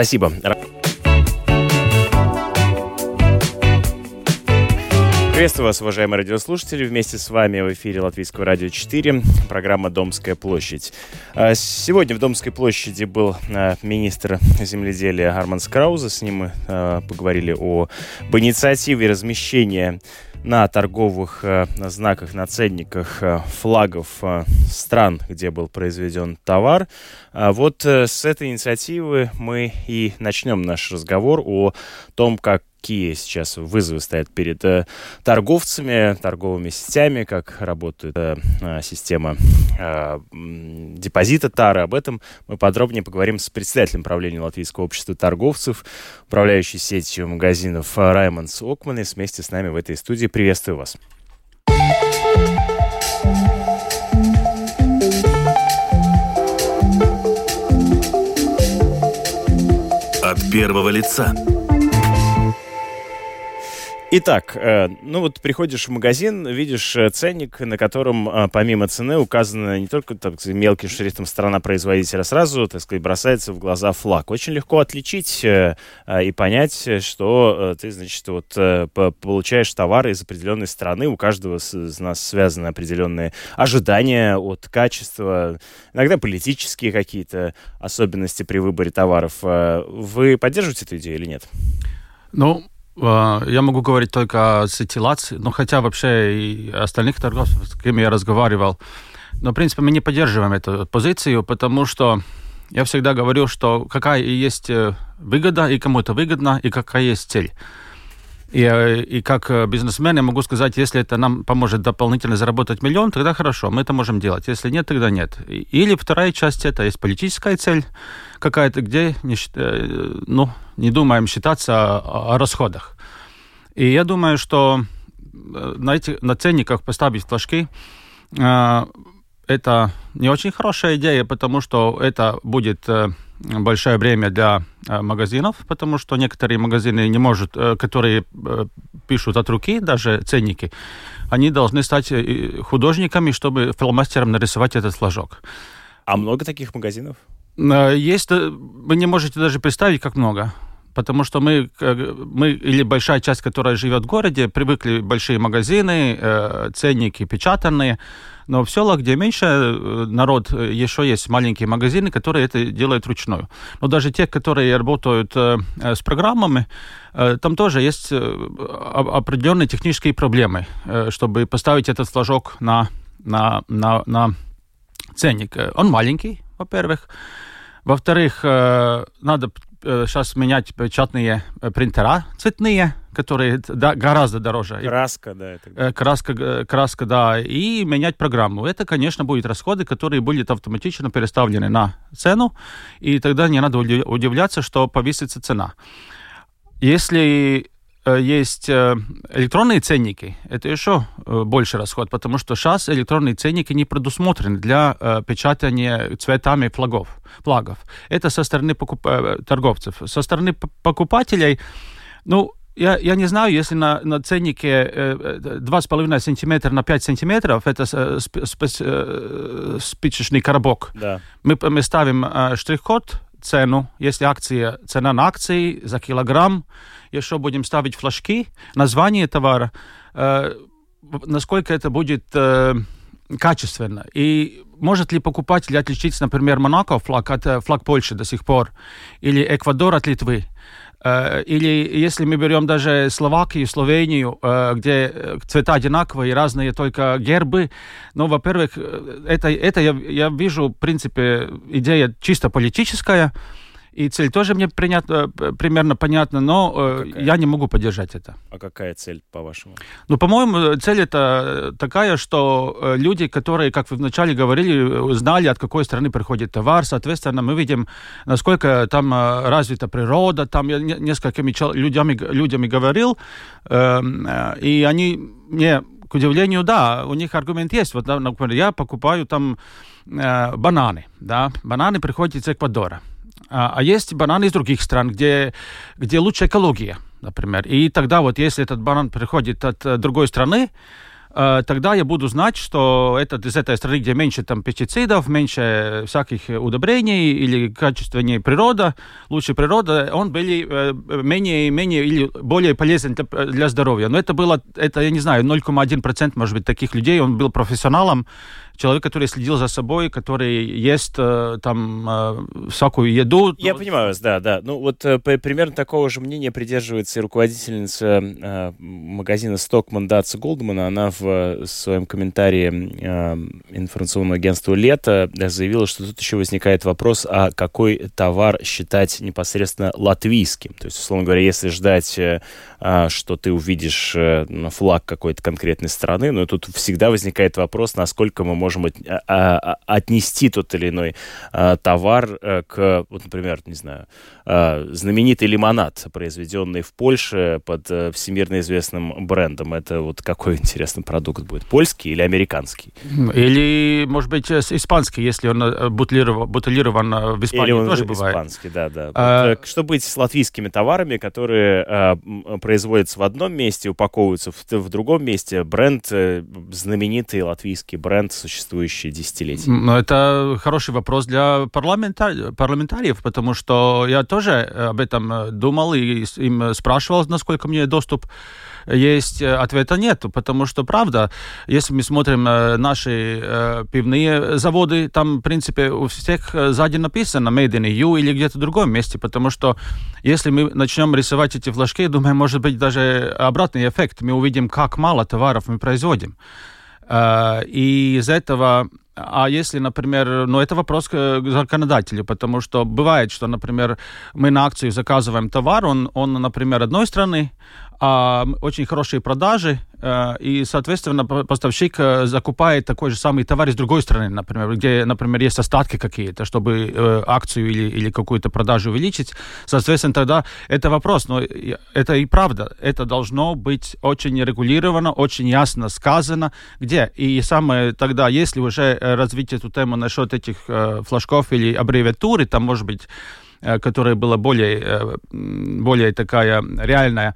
Спасибо. Приветствую вас, уважаемые радиослушатели. Вместе с вами в эфире Латвийского радио 4, программа «Домская площадь». А, сегодня в Домской площади был а, министр земледелия Арман Скрауза. С ним мы а, поговорили об инициативе размещения на торговых знаках, на ценниках флагов стран, где был произведен товар. Вот э, с этой инициативы мы и начнем наш разговор о том, как какие сейчас вызовы стоят перед э, торговцами, торговыми сетями, как работает э, э система э, депозита Тары. Об этом мы подробнее поговорим с председателем правления Латвийского общества торговцев, управляющей сетью магазинов Раймондс Окманес. Вместе с нами в этой студии. Приветствую вас. От первого лица. Итак, э, ну вот приходишь в магазин, видишь э, ценник, на котором э, помимо цены указано не только так сказать, мелким шрифтом страна производителя, сразу, так сказать, бросается в глаза флаг. Очень легко отличить и понять, что ты, значит, вот получаешь товары из определенной страны. У каждого из нас связаны определенные ожидания от качества, иногда политические какие-то особенности при выборе товаров. Вы поддерживаете эту идею или нет? Ну, я могу говорить только о сетилации, но хотя вообще и остальных торговцев, с кем я разговаривал. Но, в принципе, мы не поддерживаем эту позицию, потому что я всегда говорю, что какая есть э, выгода, и кому это выгодно, и какая есть цель. И, э, и как э, бизнесмен я могу сказать, если это нам поможет дополнительно заработать миллион, тогда хорошо, мы это можем делать. Если нет, тогда нет. Или вторая часть, это есть политическая цель какая-то, где не, ну, не думаем считаться о, о расходах. И я думаю, что э, на, эти, на ценниках поставить флажки э, это не очень хорошая идея, потому что это будет э, большое время для э, магазинов, потому что некоторые магазины не могут, э, которые пишут от руки даже ценники, они должны стать художниками, чтобы фломастером нарисовать этот флажок. А много таких магазинов? Есть, вы не можете даже представить, как много потому что мы, мы или большая часть, которая живет в городе, привыкли большие магазины, э, ценники печатанные, но в селах, где меньше э, народ, э, еще есть маленькие магазины, которые это делают вручную. Но даже те, которые работают с программами, там тоже есть определенные технические проблемы, чтобы поставить этот флажок на, на, на, на ценник. Он маленький, во-первых. Во-вторых, надо сейчас э, менять печатные э, принтера цветные, которые да, гораздо дороже. Краска, да. Это... Э, краска, краска, да. И менять программу. Это, конечно, будут расходы, которые будут автоматически переставлены на цену, и тогда не надо удивляться, что повысится цена. Если есть э, электронные ценники, это еще э, больше расход, потому что сейчас электронные ценники не предусмотрены для печатания цветами флагов. флагов. Это со стороны покуп... торговцев. Со стороны покупателей, ну, я, я не знаю, если на, на ценнике 2,5 сантиметра на 5 сантиметров, это спичечный коробок. Да. Мы, мы ставим штрих-код, цену, если акция, цена на акции за килограмм, еще будем ставить флажки, название товара, э, насколько это будет э, качественно. И может ли покупатель отличиться, например, Монако флаг от флаг Польши до сих пор, или Эквадор от Литвы? Э, или если мы берем даже Словакию, Словению, э, где цвета одинаковые, разные только гербы, ну, во-первых, это, это я, я вижу, в принципе, идея чисто политическая, и цель тоже мне принятна, примерно понятна, но э, какая? я не могу поддержать это. А какая цель, по-вашему? Ну, по-моему, цель это такая, что э, люди, которые, как вы вначале говорили, знали, от какой страны приходит товар, соответственно, мы видим, насколько там э, развита природа, там я несколькими людьми, людьми говорил, эм, и они мне к удивлению, да, у них аргумент есть. Вот, например, я покупаю там э, бананы, да, бананы приходят из Эквадора. А, а есть бананы из других стран, где, где лучше экология, например. И тогда вот если этот банан приходит от э, другой страны, тогда я буду знать, что это из этой страны, где меньше там пестицидов, меньше всяких удобрений или качественнее природа, лучше природа, он были э, менее, менее или более полезен для, для здоровья. Но это было, это, я не знаю, 0,1% может быть таких людей, он был профессионалом, человек, который следил за собой, который ест э, там э, всякую еду. Я понимаю вас, да, да. Ну вот э, примерно такого же мнения придерживается и руководительница э, магазина Stockman Датса Голдмана. Она в э, своем комментарии э, информационного агентства «Лето» заявила, что тут еще возникает вопрос, а какой товар считать непосредственно латвийским. То есть, условно говоря, если ждать, э, а, что ты увидишь э, флаг какой-то конкретной страны, но тут всегда возникает вопрос, насколько мы можем от, а, а, отнести тот или иной а, товар э, к, вот, например, не знаю, а, знаменитый лимонад, произведенный в Польше под а, всемирно известным брендом. Это вот какой интересный продукт будет? Польский или американский? Или, может быть, испанский, если он бутылирован, бутылирован в Испании, или он тоже бывает. испанский, да, да. А... Вот, что быть с латвийскими товарами, которые а, производятся в одном месте, упаковываются в, в другом месте? Бренд, знаменитый латвийский бренд, существует существующие десятилетия? Ну, это хороший вопрос для парламентар... парламентариев, потому что я тоже об этом э, думал и им спрашивал, насколько мне доступ есть э, ответа нету, потому что, правда, если мы смотрим э, наши э, пивные заводы, там, в принципе, у всех сзади написано Made in EU или где-то в другом месте, потому что если мы начнем рисовать эти флажки, думаю, может быть, даже обратный эффект. Мы увидим, как мало товаров мы производим. Э, и из этого а если, например, ну это вопрос к законодателю, потому что бывает, что, например, мы на акцию заказываем товар, он, он например, одной страны, а очень хорошие продажи, э, и, соответственно, поставщик э, закупает такой же самый товар из другой страны, например, где, например, есть остатки какие-то, чтобы э, акцию или, или какую-то продажу увеличить. Соответственно, тогда это вопрос, но это и правда, это должно быть очень регулировано, очень ясно сказано, где. И самое тогда, если уже развить эту тему насчет этих флажков или аббревиатуры, там, может быть, которая была более, более такая реальная,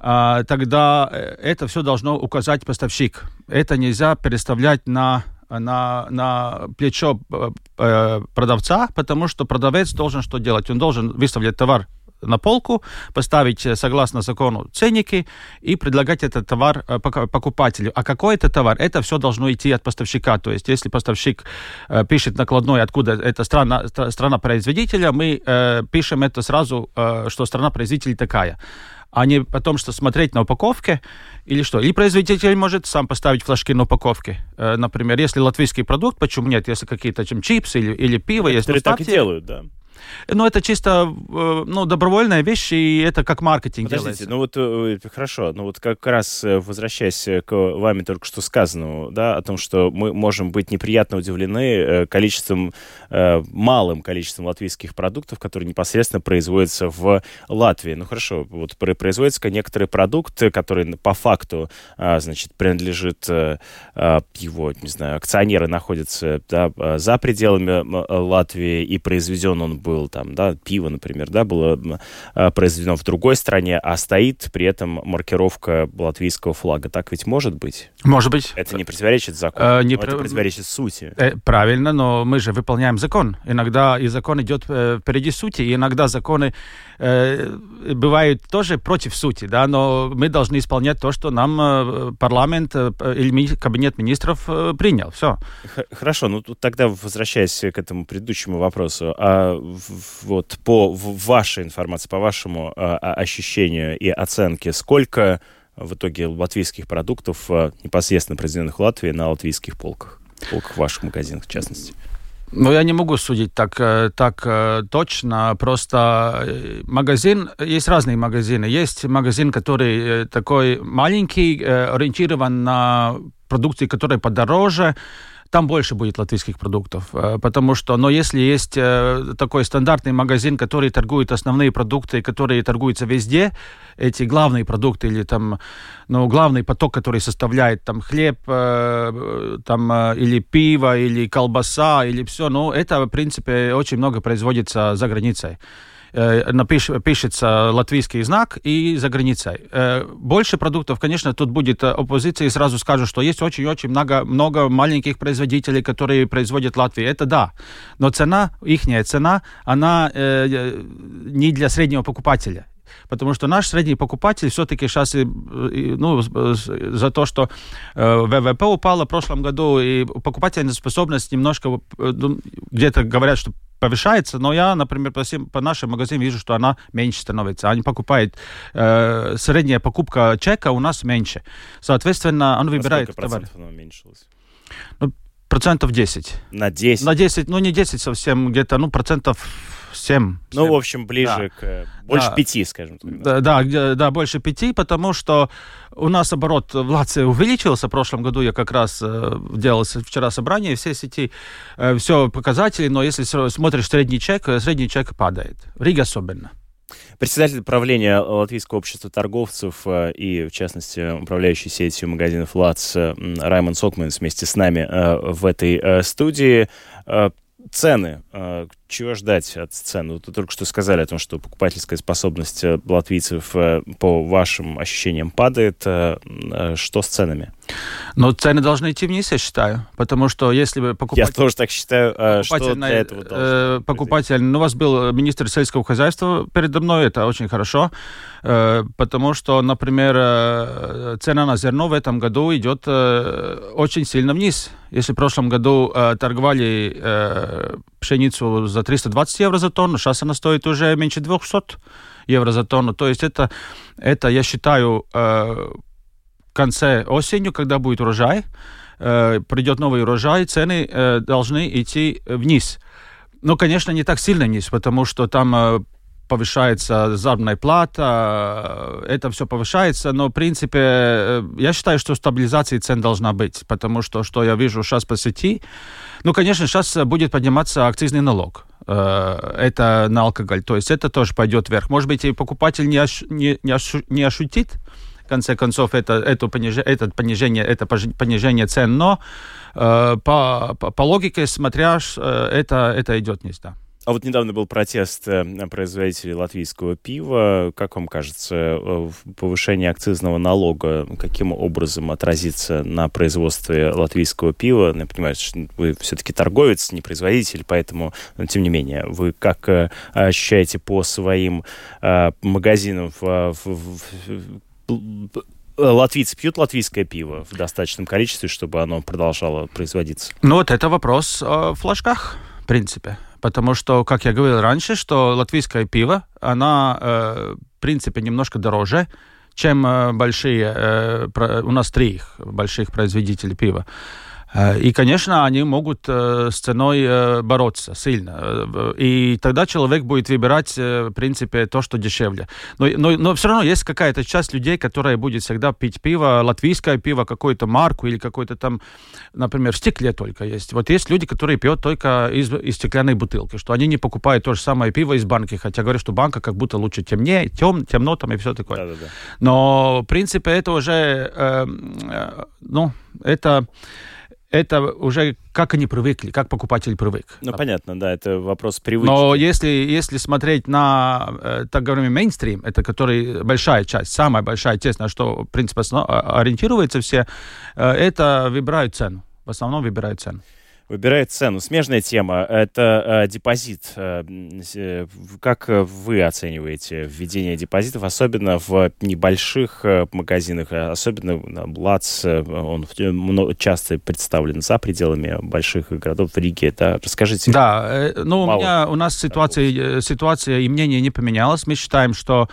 тогда э, это все должно указать поставщик. Это нельзя переставлять на на, на плечо э, э, продавца, потому что продавец должен что делать? Он должен выставлять товар на полку, поставить согласно закону ценники и предлагать этот товар покупателю. А какой это товар? Это все должно идти от поставщика. То есть, если поставщик пишет накладной, откуда это страна, страна производителя, мы пишем это сразу, что страна производителя такая а не потом что смотреть на упаковке или что. Или производитель может сам поставить флажки на упаковке. Э, например, если латвийский продукт, почему нет? Если какие-то чем чипсы или, или пиво, если ну, так и делают, да. Ну, это чисто э, ну, добровольная вещь, и это как маркетинг Подождите, делается. ну вот э, хорошо, ну вот как раз э, возвращаясь к вами только что сказанному, да, о том, что мы можем быть неприятно удивлены количеством, малым количеством латвийских продуктов, которые непосредственно производятся в Латвии. Ну хорошо, вот производится некоторый продукт, который по факту, а, значит, принадлежит а, его, не знаю, акционеры находятся да, за пределами Латвии, и произведен он был там, да, пиво, например, да, было а, произведено в другой стране, а стоит при этом маркировка латвийского флага. Так ведь может быть? Может быть. Это не противоречит закону, э, не про... это противоречит сути. Э, правильно, но мы же выполняем закон. Иногда и закон идет э, впереди сути, и иногда законы э, бывают тоже против сути, да, но мы должны исполнять то, что нам э, парламент э, или кабинет министров э, принял. Все. Хорошо, ну тогда возвращаясь к этому предыдущему вопросу, а вот по вашей информации, по вашему а, ощущению и оценке, сколько в итоге латвийских продуктов а, непосредственно произведенных в Латвии на латвийских полках? Полках ваших магазинах, в частности? Ну, я не могу судить так, э, так э, точно. Просто э, магазин, есть разные магазины. Есть магазин, который такой маленький, ориентирован на продукции, которые подороже, там больше будет латвийских продуктов. Э, потому что, но если есть э, такой стандартный магазин, который торгует основные продукты, которые торгуются везде, эти главные продукты или там, ну, главный поток, который составляет там хлеб, э, там, или пиво, или колбаса, или все, ну, это, в принципе, очень много производится за границей. Э, напиш, пишется латвийский знак и за границей. Э, больше продуктов, конечно, тут будет оппозиция и сразу скажут, что есть очень-очень много, много маленьких производителей, которые производят Латвии. Это да. Но цена, ихняя цена, она э, не для среднего покупателя. Потому что наш средний покупатель все-таки сейчас ну, за то, что э, ВВП упало в прошлом году, и покупательная способность немножко э, ну, где-то говорят, что повышается, но я, например, по, всем, по нашим магазинам вижу, что она меньше становится. Они покупают, э, средняя покупка чека у нас меньше. Соответственно, он выбирает товар. она уменьшилась? Ну, процентов 10. На 10? На 10, ну не 10 совсем, где-то, ну, процентов 7. Ну, 7. в общем, ближе да. к... Больше да. 5, скажем так. Да, да, да, больше 5, потому что у нас оборот в Латвии увеличился. В прошлом году я как раз э, делал вчера собрание, все сети, э, все показатели, но если смотришь средний чек, э, средний чек падает. В Риге особенно. Председатель правления Латвийского общества торговцев э, и, в частности, управляющий сетью магазинов ЛАЦ Раймонд Сокман вместе с нами э, в этой э, студии цены. Чего ждать от цен? Вы только что сказали о том, что покупательская способность э, латвийцев э, по вашим ощущениям падает. Э, что с ценами? Но цены должны идти вниз, я считаю. Потому что если бы покупатель... Я тоже так считаю. А что для этого должно Покупатель... Ну, у вас был министр сельского хозяйства передо мной, это очень хорошо. Потому что, например, цена на зерно в этом году идет очень сильно вниз. Если в прошлом году торговали пшеницу за 320 евро за тонну, сейчас она стоит уже меньше 200 евро за тонну. То есть это, это я считаю, э, конце осенью, когда будет урожай, э, придет новый урожай, цены э, должны идти вниз. Ну, конечно, не так сильно вниз, потому что там повышается заработная плата, это все повышается, но, в принципе, я считаю, что стабилизация цен должна быть, потому что, что я вижу сейчас по сети, ну, конечно, сейчас будет подниматься акцизный налог. Э, это на алкоголь. То есть это тоже пойдет вверх. Может быть, и покупатель не, ощ, не, не, ощу, не ощутит, в конце концов, это, это, пониж, это, понижение, это понижение цен, но э, по, по, по логике, смотря, э, это, это идет вниз, да. А вот недавно был протест э, производителей латвийского пива. Как вам кажется, э, повышение акцизного налога каким образом отразится на производстве латвийского пива? Я понимаю, что вы все-таки торговец, не производитель, поэтому, но, тем не менее, вы как э, ощущаете по своим магазинам в латвийцы пьют латвийское пиво в достаточном количестве, чтобы оно продолжало производиться? Ну вот это вопрос о флажках, в принципе. Потому что, как я говорил раньше, что латвийское пиво, она, э, в принципе, немножко дороже, чем э, большие, э, у нас три больших производителей пива. Э, и, конечно, они могут э, с ценой э, бороться сильно. И тогда человек будет выбирать, в принципе, то, что дешевле. Но, но, но все равно есть какая-то часть людей, которая будет всегда пить пиво, латвийское пиво, какую-то марку или какой-то там, например, в стекле только есть. Вот есть люди, которые пьют только из, из стеклянной бутылки, что они не покупают то же самое пиво из банки, хотя говорят, что банка как будто лучше темнее, тем, темно там и все такое. Да-да-да. Но, в принципе, это уже, э, э, ну, это это уже как они привыкли, как покупатель привык. Ну, понятно, да, это вопрос привычки. Но если, если смотреть на, э, так говорим, мейнстрим, это который большая часть, самая большая часть, на что, в принципе, ориентируются все, э, это выбирают цену. В основном выбирают цену выбирает цену. Смежная тема – это э, депозит. Э, э как вы оцениваете введение депозитов, особенно в небольших магазинах, особенно Блац, э, он часто представлен за пределами больших городов в Риге. Да? Расскажите. Да, ну у, меня, у нас ситуация, ситуация и мнение не поменялось. Мы считаем, что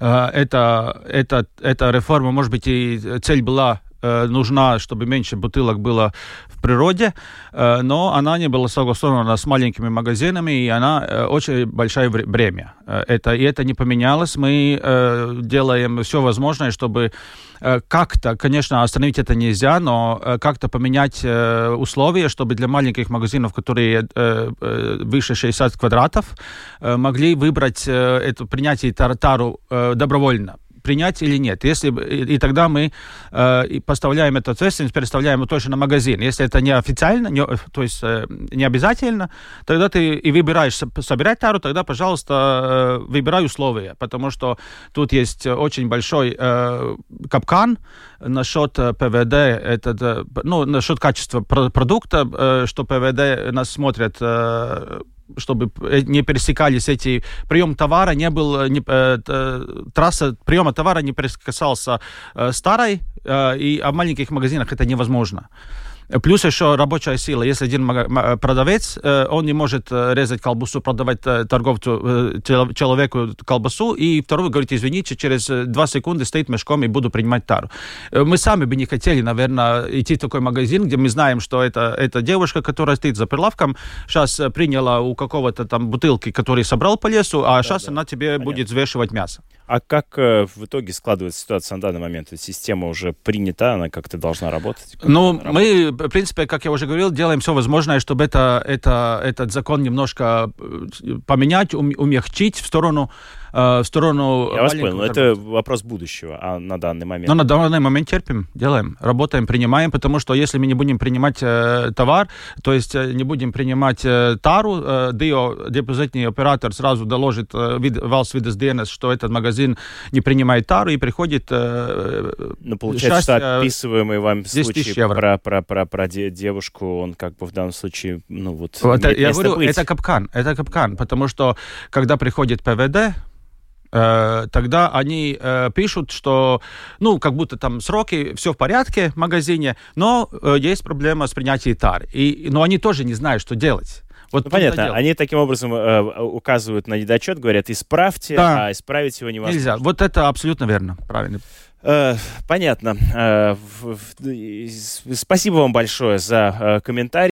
это, это, эта реформа, может быть, и цель была Э, нужна, чтобы меньше бутылок было в природе, э, но она не была согласована с маленькими магазинами, и она э, очень большое бремя. Это, и это не поменялось. Мы делаем все возможное, чтобы как-то, конечно, остановить это нельзя, но как-то поменять условия, чтобы для маленьких магазинов, которые выше 60 квадратов, могли выбрать это принятие тартару добровольно принять или нет. Если, и, и тогда мы э, поставляем эту ответственность, переставляем точно на магазин. Если это не официально, не, то есть э, не обязательно, тогда ты и выбираешь собирать тару, тогда, пожалуйста, э, выбирай условия, потому что тут есть очень большой э, капкан насчет э, ПВД, это, э, ну, насчет качества продукта, э, что ПВД нас смотрят чтобы не пересекались эти прием товара не был не, э, трасса приема товара не пересекался э, старой э, и а в маленьких магазинах это невозможно. Плюс еще рабочая сила. Если один продавец, э, он не может э, резать колбасу, продавать э, торговцу, человеку колбасу, и второй говорит, извините, через два секунды стоит мешком и буду принимать тару. Мы сами бы не хотели, наверное, идти в такой магазин, где мы знаем, что это, это девушка, которая стоит за прилавком, сейчас приняла у какого-то там бутылки, который собрал по лесу, а да, сейчас да. она тебе Понятно. будет взвешивать мясо. А как э, в итоге складывается ситуация на данный момент? Система уже принята, она как-то должна работать? ну, мы, в принципе, как я уже говорил, делаем все возможное, чтобы это, это, этот закон немножко э, поменять, умягчить в сторону Э, в сторону... Я вас понял, но это вопрос будущего, а на данный момент? Ну, на данный момент терпим, делаем, работаем, принимаем, потому что если мы не будем принимать э, товар, то есть э, не будем принимать э, тару, э, дио, депозитный оператор сразу доложит э, вид, Valsts видес что этот магазин не принимает тару и приходит... Э, ну, получается, счастье, что описываемый вам случай про, про, про, про девушку, он как бы в данном случае, ну вот... вот я говорю, быть. это капкан, это капкан, потому что когда приходит ПВД, Э, тогда они э, пишут, что, ну, как будто там сроки, все в порядке в магазине, но э, есть проблема с принятием тар. И, но они тоже не знают, что делать. Вот ну, понятно, они таким образом э, указывают на недочет, говорят, исправьте, да. а исправить его невозможно. Нельзя. Вот это абсолютно верно, правильно. Э, понятно. Э, спасибо вам большое за комментарий.